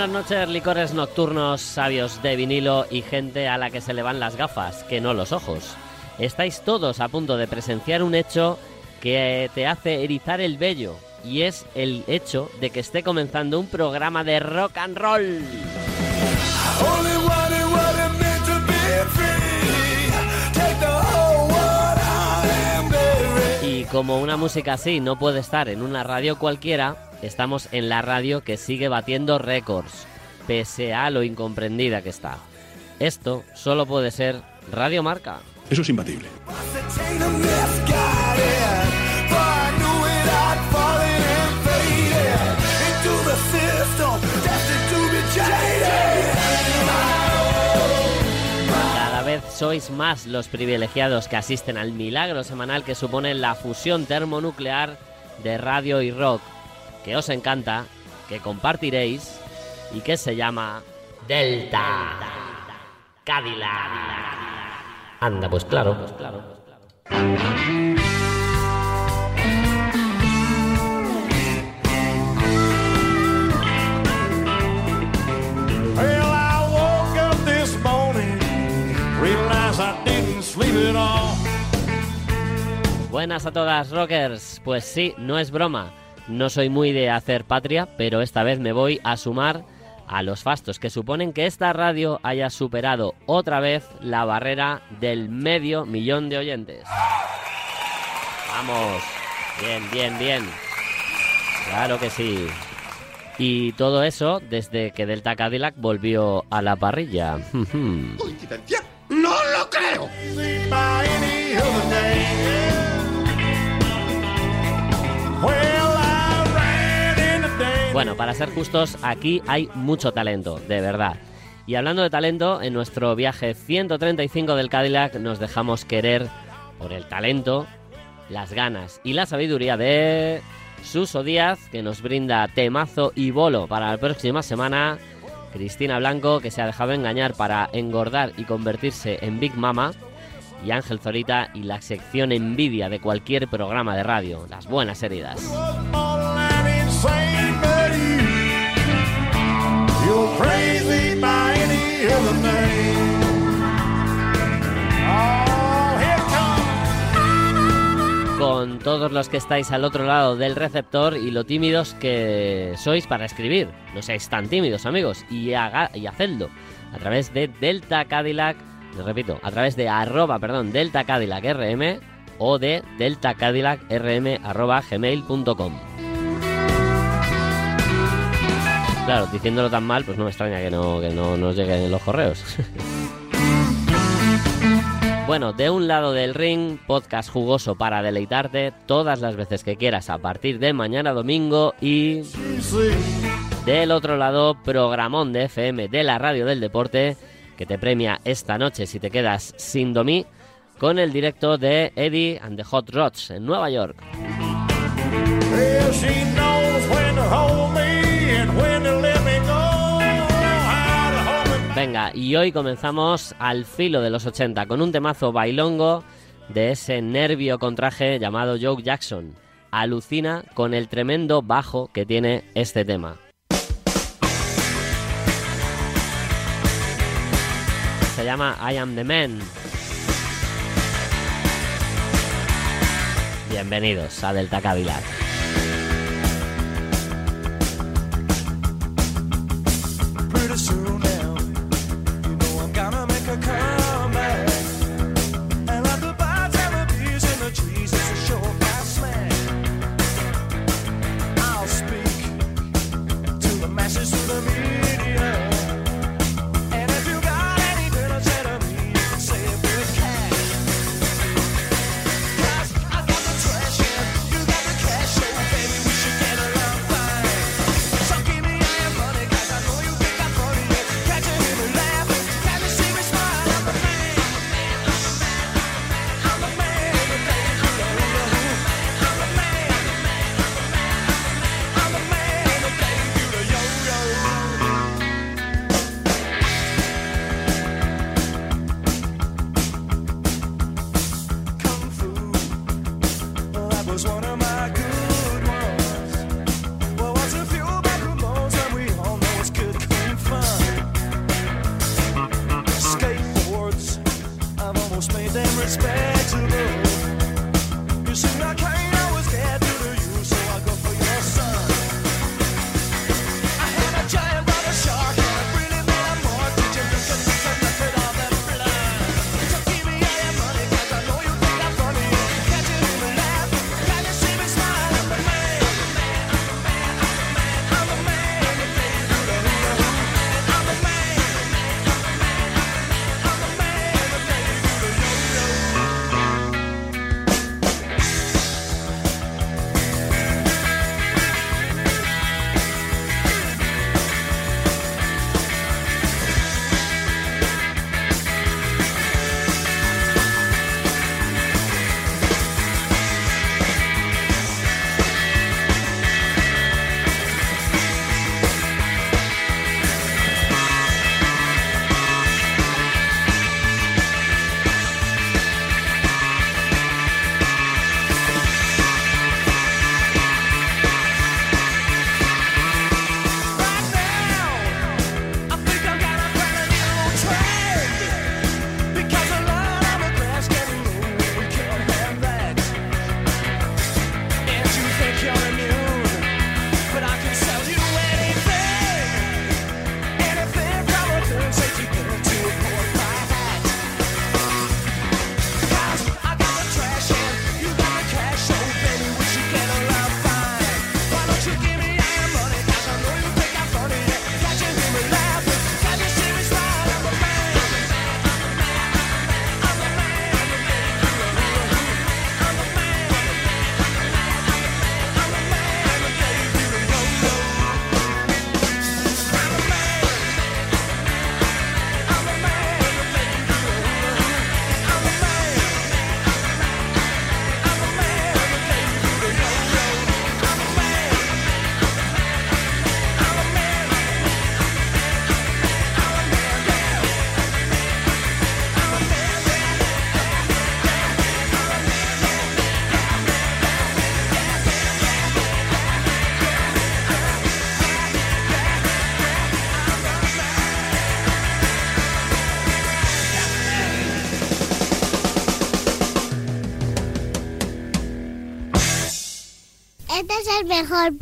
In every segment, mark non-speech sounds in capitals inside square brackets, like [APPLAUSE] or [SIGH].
Buenas noches, licores nocturnos, sabios de vinilo y gente a la que se le van las gafas, que no los ojos. Estáis todos a punto de presenciar un hecho que te hace erizar el vello, y es el hecho de que esté comenzando un programa de rock and roll. Y como una música así no puede estar en una radio cualquiera, estamos en la radio que sigue batiendo récords, pese a lo incomprendida que está. Esto solo puede ser Radio Marca. Eso es imbatible. Cada vez sois más los privilegiados que asisten al milagro semanal que supone la fusión termonuclear de radio y rock, que os encanta, que compartiréis y que se llama Delta Cadillac. Anda, pues claro, pues claro. Well, I woke up this morning, realized I didn't sleep at all. Buenas a todas, rockers. Pues sí, no es broma. No soy muy de hacer patria, pero esta vez me voy a sumar a los fastos que suponen que esta radio haya superado otra vez la barrera del medio millón de oyentes. Vamos. Bien, bien, bien. Claro que sí. Y todo eso desde que Delta Cadillac volvió a la parrilla. [LAUGHS] ¿Coincidencia? ¡No lo creo! Bueno, para ser justos, aquí hay mucho talento, de verdad. Y hablando de talento, en nuestro viaje 135 del Cadillac nos dejamos querer por el talento, las ganas y la sabiduría de Suso Díaz, que nos brinda temazo y bolo para la próxima semana. Cristina Blanco, que se ha dejado engañar para engordar y convertirse en Big Mama. Y Ángel Zorita y la sección envidia de cualquier programa de radio, las buenas heridas. Oh, con todos los que estáis al otro lado del receptor y lo tímidos que sois para escribir. No seáis tan tímidos, amigos, y, haga, y hacedlo a través de Delta Cadillac, les repito, a través de arroba, perdón, Delta Cadillac RM o de Delta Cadillac RM arroba gmail.com. Claro, diciéndolo tan mal, pues no me extraña que no, que no nos lleguen en los correos. [LAUGHS] Bueno, de un lado del ring, podcast jugoso para deleitarte todas las veces que quieras a partir de mañana domingo y del otro lado, programón de FM de la radio del deporte que te premia esta noche si te quedas sin domí con el directo de Eddie and the Hot Rods en Nueva York. Venga, y hoy comenzamos al filo de los 80 con un temazo bailongo de ese nervio con traje llamado Joe Jackson. Alucina con el tremendo bajo que tiene este tema. Se llama I Am the Man. Bienvenidos a Delta Cadillac. Es el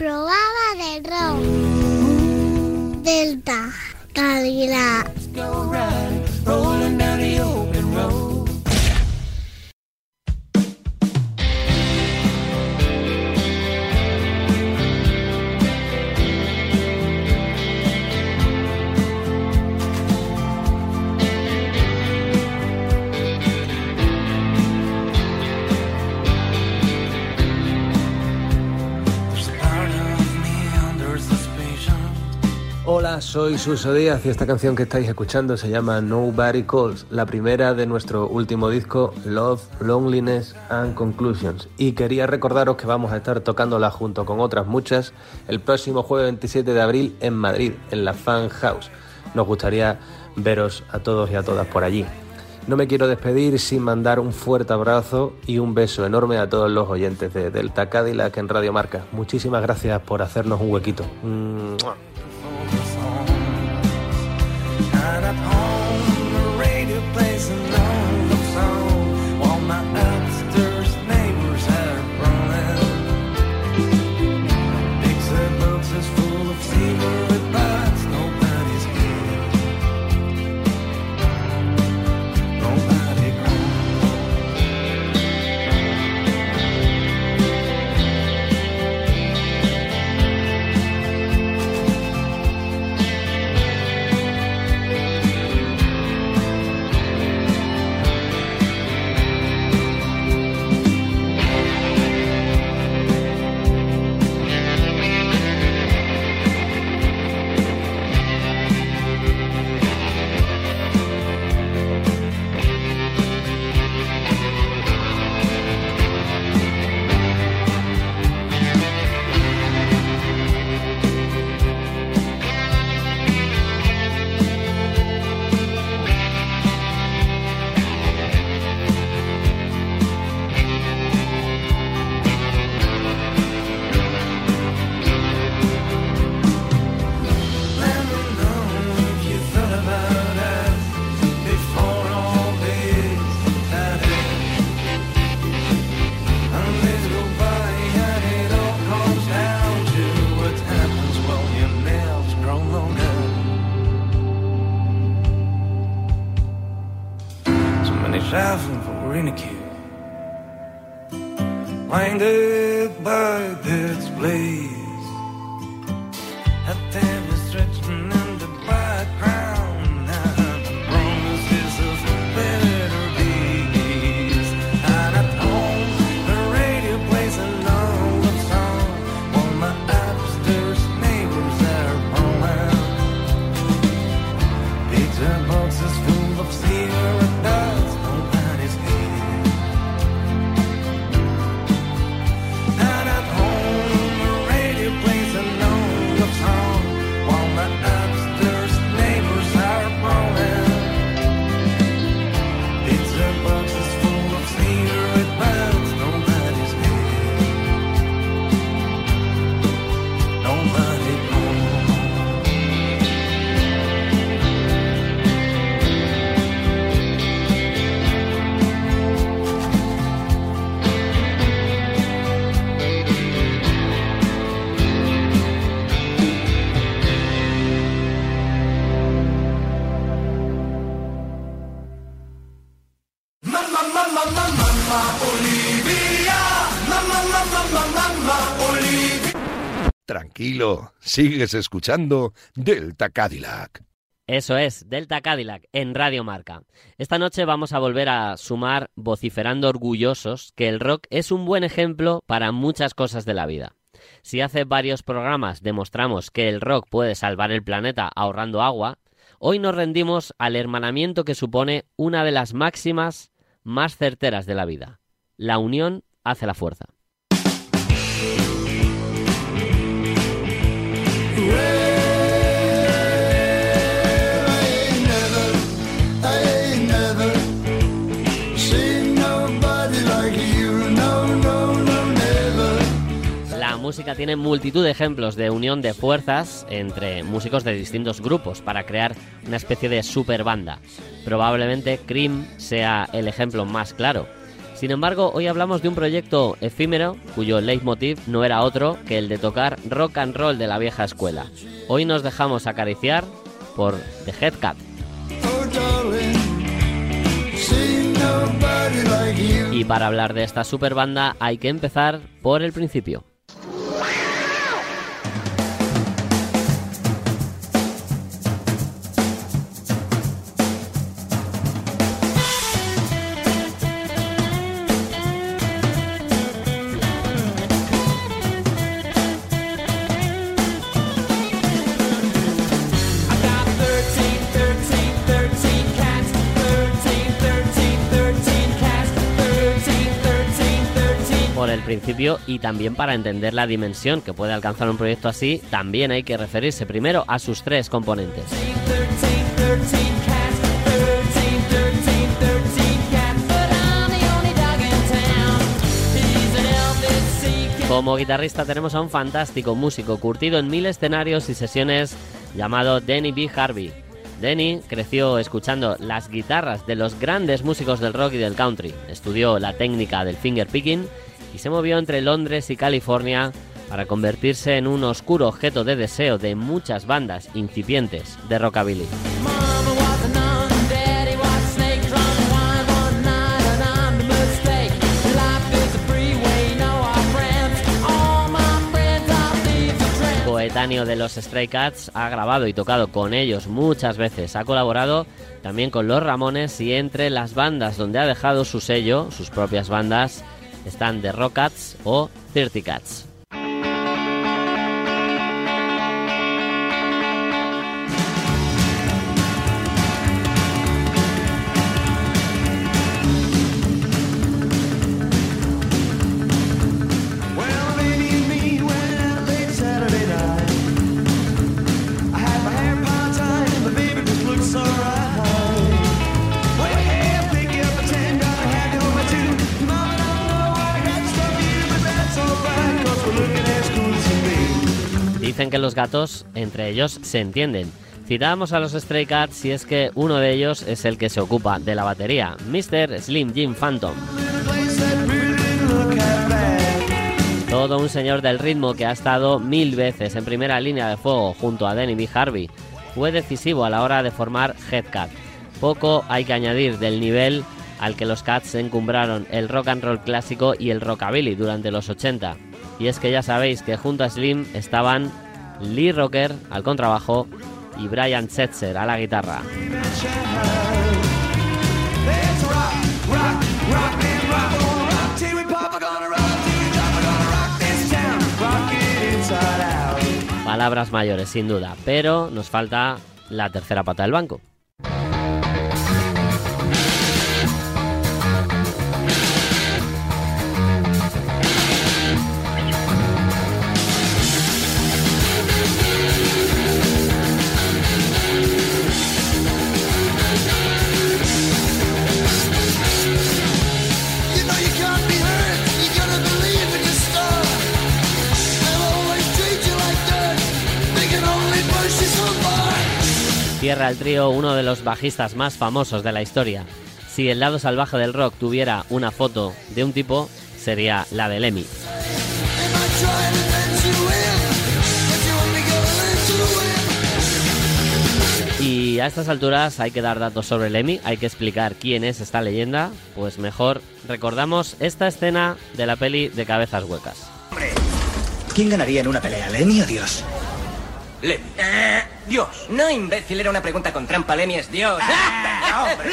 soy Suso Díaz y esta canción que estáis escuchando se llama Nobody Calls, la primera de nuestro último disco Love, Loneliness and Conclusions. Y quería recordaros que vamos a estar tocándola junto con otras muchas el próximo jueves 27 de abril en Madrid, en la Fan House. Nos gustaría veros a todos y a todas por allí. No me quiero despedir sin mandar un fuerte abrazo y un beso enorme a todos los oyentes de Delta Cadillac en Radio Marca. Muchísimas gracias por hacernos un huequito. ¡Mua! And at home, sigues escuchando Delta Cadillac. Eso es, Delta Cadillac en Radio Marca. Esta noche vamos a volver a sumar vociferando orgullosos que el rock es un buen ejemplo para muchas cosas de la vida. Si hace varios programas demostramos que el rock puede salvar el planeta ahorrando agua, hoy nos rendimos al hermanamiento que supone una de las máximas más certeras de la vida. La unión hace la fuerza. Música tiene multitud de ejemplos de unión de fuerzas entre músicos de distintos grupos para crear una especie de super banda. Probablemente Cream sea el ejemplo más claro. Sin embargo, hoy hablamos de un proyecto efímero cuyo leitmotiv no era otro que el de tocar rock and roll de la vieja escuela. Hoy nos dejamos acariciar por The Headcat. Y para hablar de esta super banda hay que empezar por el principio. Principio y también para entender la dimensión que puede alcanzar un proyecto así, también hay que referirse primero a sus tres componentes. 13, 13 cats. 13, 13, 13 cats. But I'm the only dog in town. He's an Elvis seeking. Como guitarrista tenemos a un fantástico músico curtido en mil escenarios y sesiones llamado Denny B. Harvey. Denny creció escuchando las guitarras de los grandes músicos del rock y del country, estudió la técnica del finger picking y se movió entre Londres y California para convertirse en un oscuro objeto de deseo de muchas bandas incipientes de rockabilly. Coetáneo de los Stray Cats, ha grabado y tocado con ellos muchas veces, ha colaborado también con los Ramones y entre las bandas donde ha dejado su sello, sus propias bandas, están The Rockats o 30 Cats. Entre ellos se entienden. Citábamos a los Stray Cats y es que uno de ellos es el que se ocupa de la batería, Mr. Slim Jim Phantom. Todo un señor del ritmo que ha estado mil veces en primera línea de fuego junto a Denny B. Harvey. Fue decisivo a la hora de formar Headcat. Poco hay que añadir del nivel al que los Cats encumbraron el rock and roll clásico y el rockabilly durante los 80. Y es que ya sabéis que junto a Slim estaban Lee Rocker al contrabajo y Brian Setzer a la guitarra. Palabras mayores, sin duda, pero nos falta la tercera pata del banco. Cierra el trío uno de los bajistas más famosos de la historia. Si el lado salvaje del rock tuviera una foto de un tipo, sería la de Lemmy. Y a estas alturas hay que dar datos sobre Lemmy, hay que explicar quién es esta leyenda, pues mejor recordamos esta escena de la peli de cabezas huecas. ¿Quién ganaría en una pelea, Lenny o Dios? Lemmy. Dios. No, imbécil, era una pregunta con trampa. Lemmy es Dios.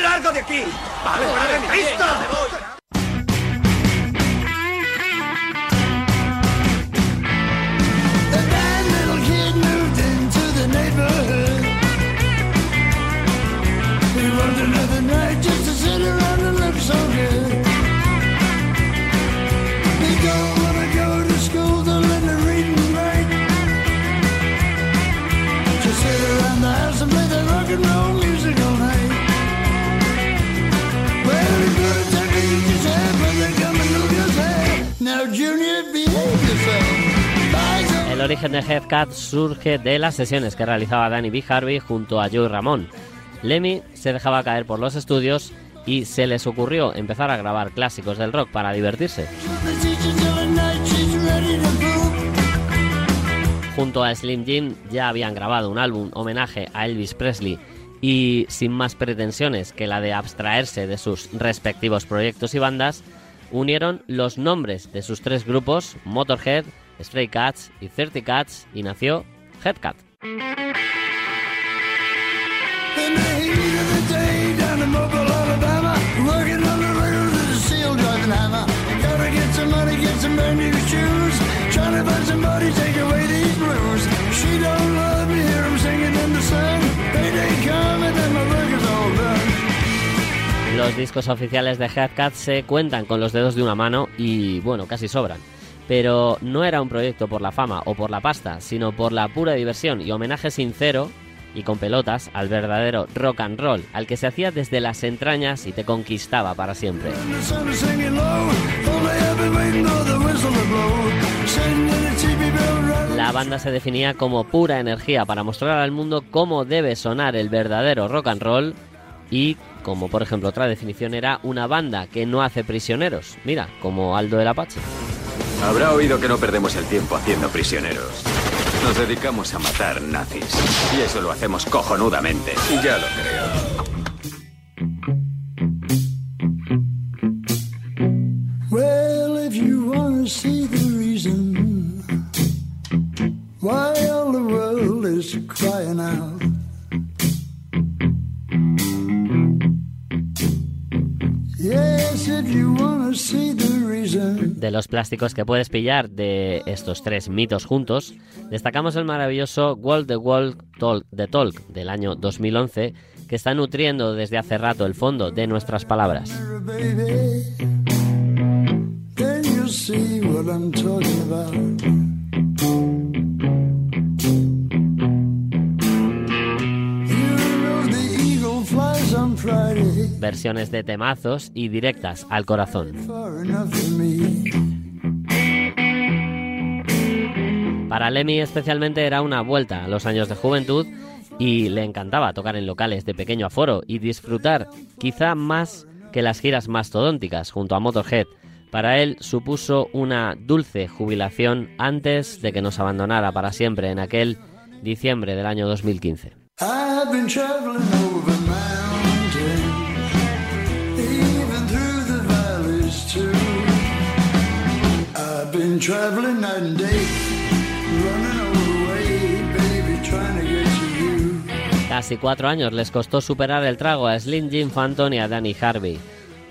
¡Largo de aquí! Vale, vale, ¡Listo! Origen de Headcat surge de las sesiones que realizaba Danny B. Harvey junto a Joey Ramón. Lemmy se dejaba caer por los estudios y se les ocurrió empezar a grabar clásicos del rock para divertirse. Junto a Slim Jim ya habían grabado un álbum homenaje a Elvis Presley y sin más pretensiones que la de abstraerse de sus respectivos proyectos y bandas, unieron los nombres de sus tres grupos, Motorhead, Stray Cats y 30 Cats, y nació Headcat. Los discos oficiales de Headcat se cuentan con los dedos de una mano y, bueno, casi sobran. Pero no era un proyecto por la fama o por la pasta, sino por la pura diversión y homenaje sincero y con pelotas al verdadero rock and roll, al que se hacía desde las entrañas y te conquistaba para siempre. La banda se definía como pura energía para mostrar al mundo cómo debe sonar el verdadero rock and roll y, como por ejemplo otra definición era una banda que no hace prisioneros, mira, como Aldo el Apache. Habrá oído que no perdemos el tiempo haciendo prisioneros. Nos dedicamos a matar nazis. Y eso lo hacemos cojonudamente. Ya lo creo. Well, if you want to see the reason why all the world is crying out, De los plásticos que puedes pillar de estos tres mitos juntos, destacamos el maravilloso Wall the Wall Talk, The Talk del año 2011, que está nutriendo desde hace rato el fondo de nuestras palabras. Versiones de temazos y directas al corazón. Para Lemmy especialmente era una vuelta a los años de juventud y le encantaba tocar en locales de pequeño aforo y disfrutar quizá más que las giras mastodónticas junto a Motorhead. Para él supuso una dulce jubilación antes de que nos abandonara para siempre en aquel diciembre del año 2015. I've Casi cuatro años les costó superar el trago a Slim Jim Phantom y a Danny Harvey.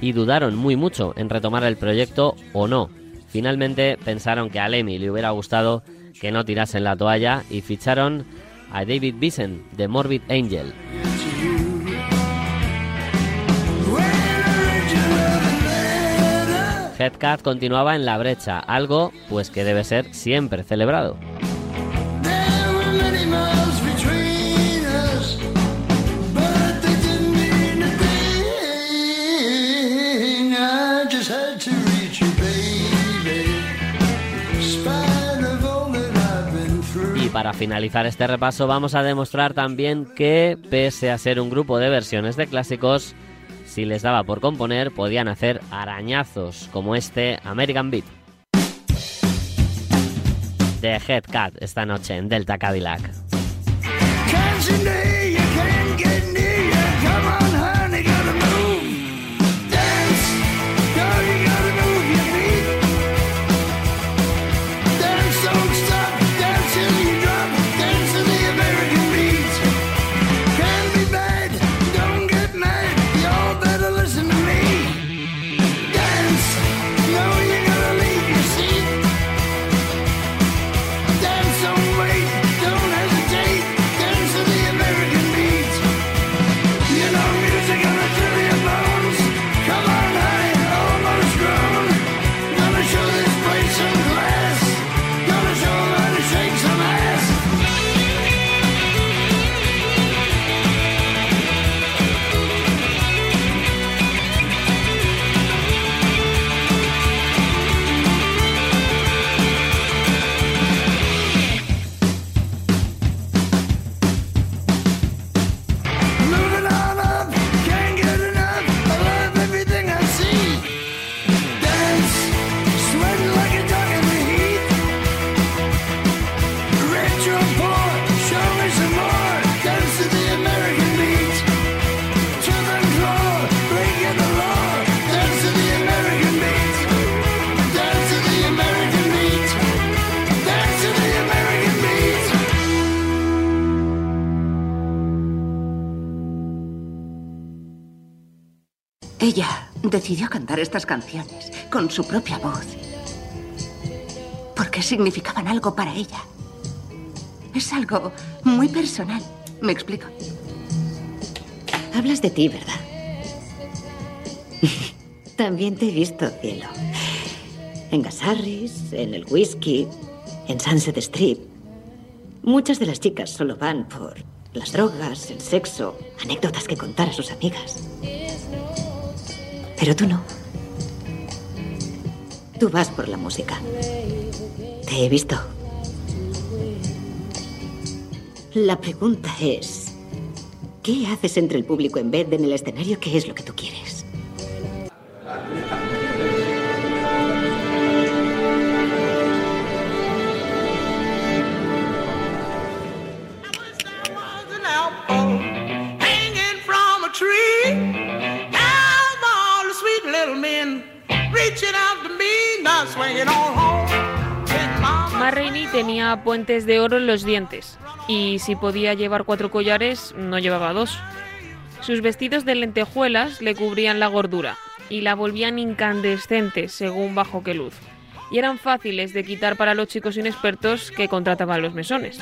Y dudaron muy mucho en retomar el proyecto o no. Finalmente pensaron que a Lemmy le hubiera gustado que no tirasen la toalla y ficharon a David Bison de Morbid Angel. Headcat continuaba en la brecha, algo pues que debe ser siempre celebrado. Y para finalizar este repaso vamos a demostrar también que, pese a ser un grupo de versiones de clásicos, si les daba por componer podían hacer arañazos como este American Beat. De Headcat esta noche en Delta Cadillac. Estas canciones con su propia voz. Porque significaban algo para ella. Es algo muy personal. ¿Me explico? Hablas de ti, ¿verdad? [LAUGHS] También te he visto, cielo. En Gasarris, en el whisky, en Sunset Strip. Muchas de las chicas solo van por las drogas, el sexo, anécdotas que contar a sus amigas. Pero tú no. Tú vas por la música. Te he visto. La pregunta es, ¿qué haces entre el público en vez de en el escenario? ¿Qué es lo que tú quieres? Tenía puentes de oro en los dientes y si podía llevar cuatro collares, no llevaba dos. Sus vestidos de lentejuelas le cubrían la gordura y la volvían incandescente según bajo qué luz. Y eran fáciles de quitar para los chicos inexpertos que contrataban los mesones.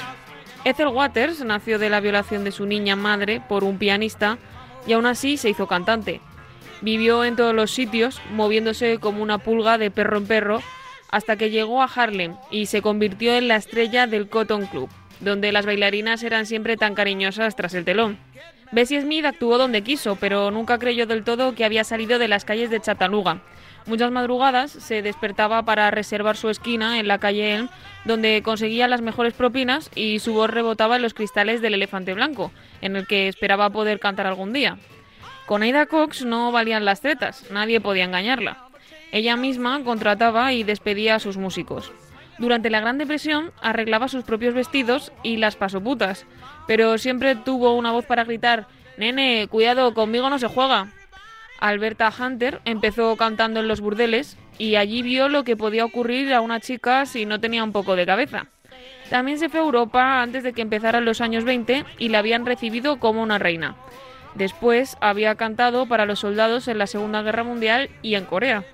Ethel Waters nació de la violación de su niña madre por un pianista y aún así se hizo cantante. Vivió en todos los sitios, moviéndose como una pulga de perro en perro, hasta que llegó a Harlem y se convirtió en la estrella del Cotton Club, donde las bailarinas eran siempre tan cariñosas tras el telón. Bessie Smith actuó donde quiso, pero nunca creyó del todo que había salido de las calles de Chattanooga. Muchas madrugadas se despertaba para reservar su esquina en la calle Elm, donde conseguía las mejores propinas y su voz rebotaba en los cristales del elefante blanco, en el que esperaba poder cantar algún día. Con Aida Cox no valían las tretas, nadie podía engañarla. Ella misma contrataba y despedía a sus músicos. Durante la Gran Depresión arreglaba sus propios vestidos y las pasoputas, pero siempre tuvo una voz para gritar, Nene, cuidado, conmigo no se juega. Alberta Hunter empezó cantando en los burdeles y allí vio lo que podía ocurrir a una chica si no tenía un poco de cabeza. También se fue a Europa antes de que empezaran los años 20 y la habían recibido como una reina. Después había cantado para los soldados en la Segunda Guerra Mundial y en Corea.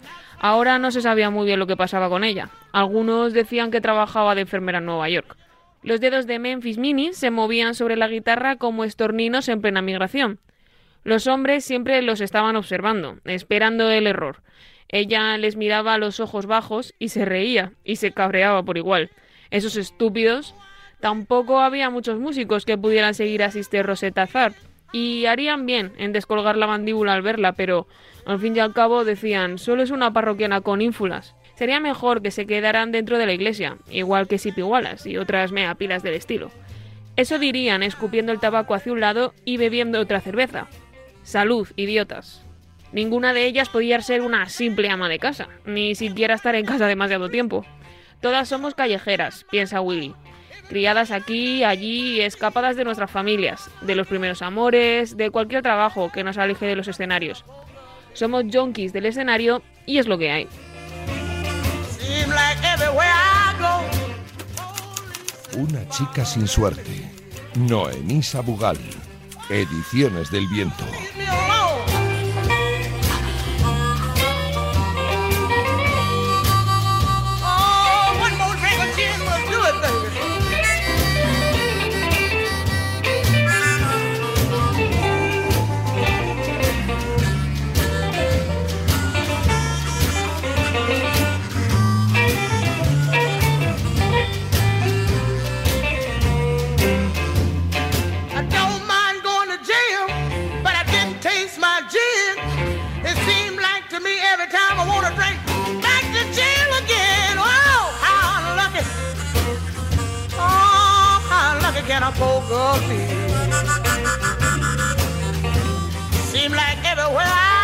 Ahora no se sabía muy bien lo que pasaba con ella. Algunos decían que trabajaba de enfermera en Nueva York. Los dedos de Memphis Mini se movían sobre la guitarra como estorninos en plena migración. Los hombres siempre los estaban observando, esperando el error. Ella les miraba a los ojos bajos y se reía y se cabreaba por igual. Esos estúpidos. Tampoco había muchos músicos que pudieran seguir a Sister Rosetta Tharpe y harían bien en descolgar la mandíbula al verla, pero al fin y al cabo decían, solo es una parroquiana con ínfulas. Sería mejor que se quedaran dentro de la iglesia, igual que Sipi Wallace y otras meapilas del estilo. Eso dirían escupiendo el tabaco hacia un lado y bebiendo otra cerveza. Salud, idiotas. Ninguna de ellas podía ser una simple ama de casa, ni siquiera estar en casa demasiado tiempo. Todas somos callejeras, piensa Willy. Criadas aquí, allí, escapadas de nuestras familias, de los primeros amores, de cualquier trabajo que nos aleje de los escenarios. Somos junkies del escenario y es lo que hay. Una chica sin suerte. Noemí Sabugal. Ediciones del Viento. Every time I want to drink, back to jail again. Oh, how unlucky. Oh, how unlucky can a poor girl be? Seem like everywhere I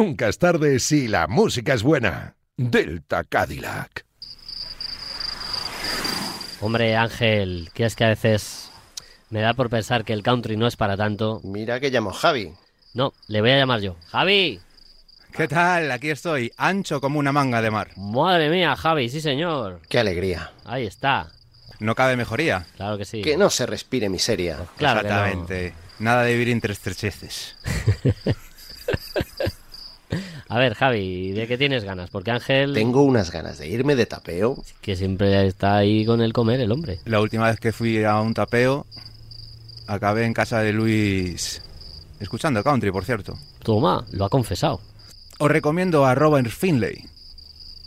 Nunca es tarde si la música es buena. Delta Cadillac. Hombre, Ángel, que es que a veces me da por pensar que el country no es para tanto. Mira que llamo Javi. No, le voy a llamar yo. ¡Javi! ¿Qué tal? Aquí estoy, ancho como una manga de mar. Madre mía, Javi, sí señor. Qué alegría. Ahí está. No cabe mejoría. Claro que sí. Que no se respire miseria. Claro que no. Exactamente. Nada de vivir entre estrecheces. [LAUGHS] A ver, Javi, ¿de qué tienes ganas? Porque Ángel... Tengo unas ganas de irme de tapeo. Que siempre está ahí con el comer, el hombre. La última vez que fui a un tapeo, acabé en casa de Luis escuchando country, por cierto. Toma, lo ha confesado. Os recomiendo a Robert Finlay.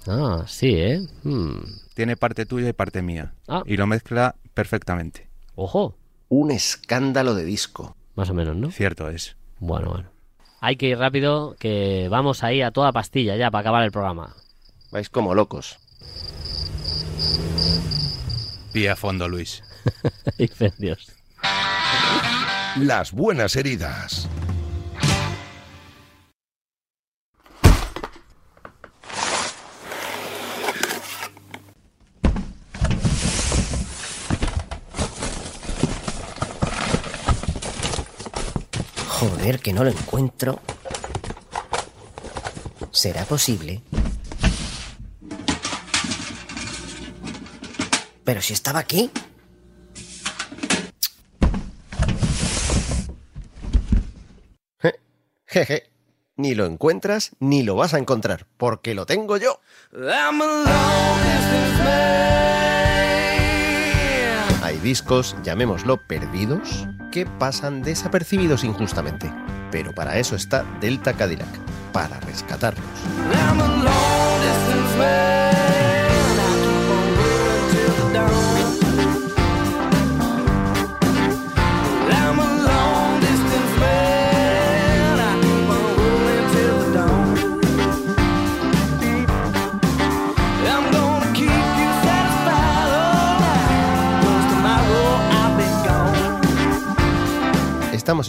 Ah, sí, ¿eh? Hmm. Tiene parte tuya y parte mía. Ah. Y lo mezcla perfectamente. Ojo. Un escándalo de disco. Más o menos, ¿no? Cierto es. Bueno, bueno. Hay que ir rápido, que vamos ahí a toda pastilla ya para acabar el programa. Vais como locos. Pía a fondo, Luis. [LAUGHS] Incendios. Las buenas heridas. Joder, que no lo encuentro. ¿Será posible? Pero si estaba aquí. Jeje. Ni lo encuentras ni lo vas a encontrar, porque lo tengo yo. I'm discos, llamémoslo perdidos, que pasan desapercibidos injustamente. Pero para eso está Delta Cadillac, para rescatarlos.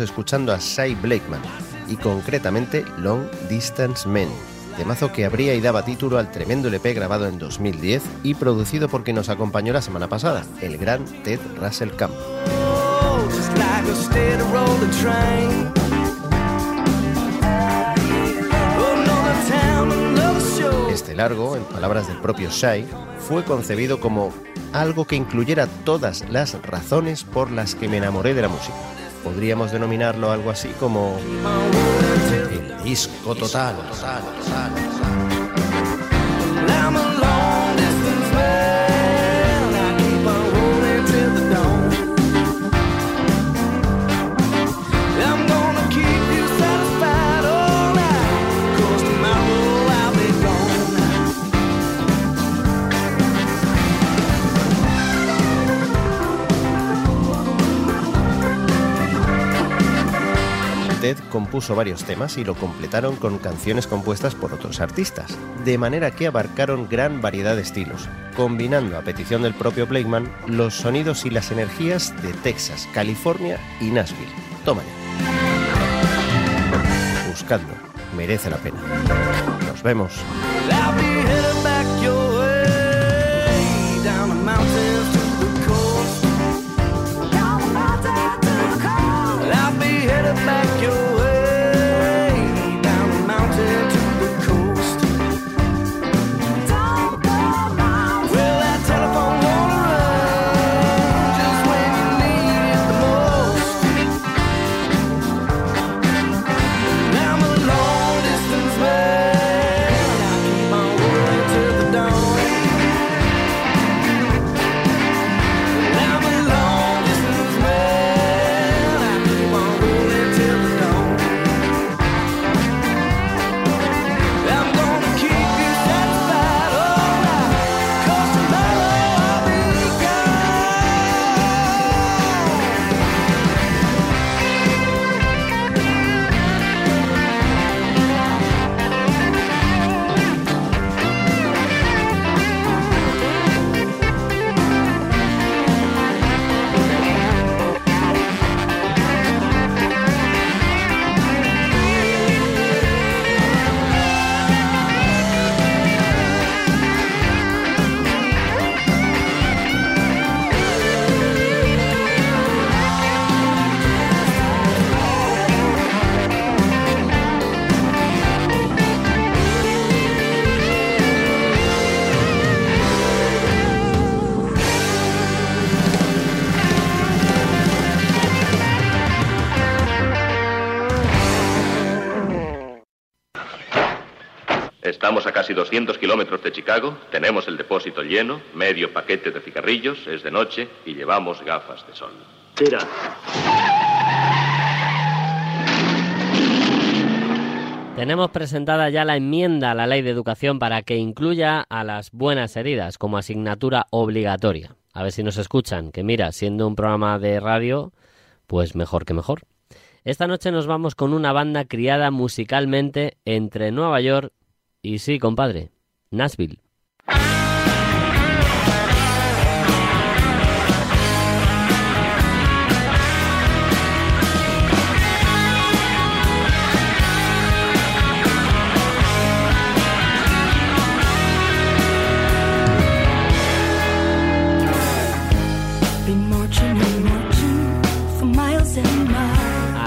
Escuchando a Cy Blakeman y concretamente Long Distance Men, temazo que abría y daba título al tremendo LP grabado en 2010 y producido por quien nos acompañó la semana pasada, el gran Ted Russell Camp. Este largo, en palabras del propio Shai, fue concebido como algo que incluyera todas las razones por las que me enamoré de la música. Podríamos denominarlo algo así como el disco total. I'm Compuso varios temas y lo completaron con canciones compuestas por otros artistas, de manera que abarcaron gran variedad de estilos, combinando a petición del propio Blakeman los sonidos y las energías de Texas, California y Nashville. Tómale. Buscadlo, merece la pena. Nos vemos. Casi 200 kilómetros de Chicago, tenemos el depósito lleno, medio paquete de cigarrillos, es de noche y llevamos gafas de sol. Tira. Tenemos presentada ya la enmienda a la ley de educación para que incluya a las buenas heridas como asignatura obligatoria. A ver si nos escuchan, que mira, siendo un programa de radio, pues mejor que mejor. Esta noche nos vamos con una banda criada musicalmente entre Nueva York y sí, compadre, Nashville.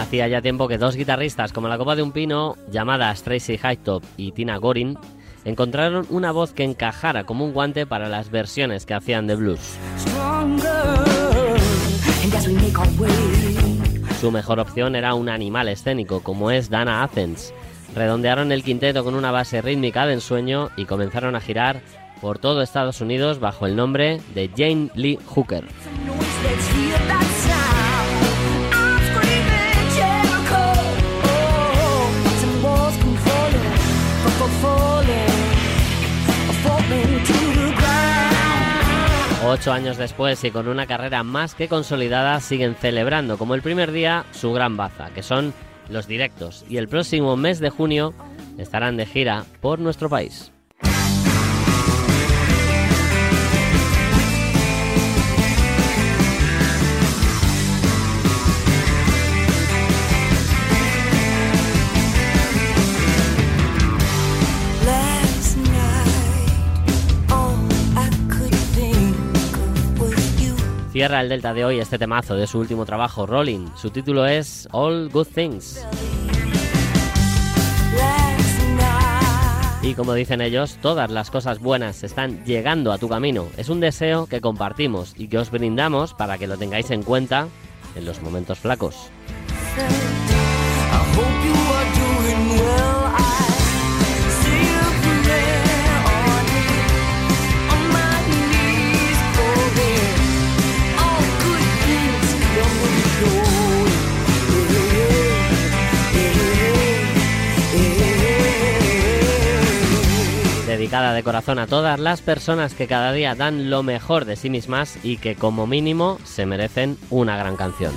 Hacía ya tiempo que dos guitarristas como la copa de un pino, llamadas Tracy Hightop y Tina Gorin, encontraron una voz que encajara como un guante para las versiones que hacían de blues. Su mejor opción era un animal escénico como es Dana Athens. Redondearon el quinteto con una base rítmica de ensueño y comenzaron a girar por todo Estados Unidos bajo el nombre de Jane Lee Hooker. Ocho años después y con una carrera más que consolidada, siguen celebrando como el primer día su gran baza, que son los directos, y el próximo mes de junio estarán de gira por nuestro país. Cierra el Delta de hoy este temazo de su último trabajo, Rolling. Su título es All Good Things. Y como dicen ellos, todas las cosas buenas están llegando a tu camino. Es un deseo que compartimos y que os brindamos para que lo tengáis en cuenta en los momentos flacos. Dedicada de corazón a todas las personas que cada día dan lo mejor de sí mismas y que como mínimo se merecen una gran canción.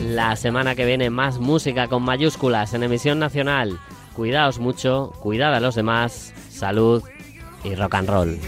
La semana que viene más música con mayúsculas en emisión nacional. Cuidaos mucho, cuidad a los demás, salud y rock and roll.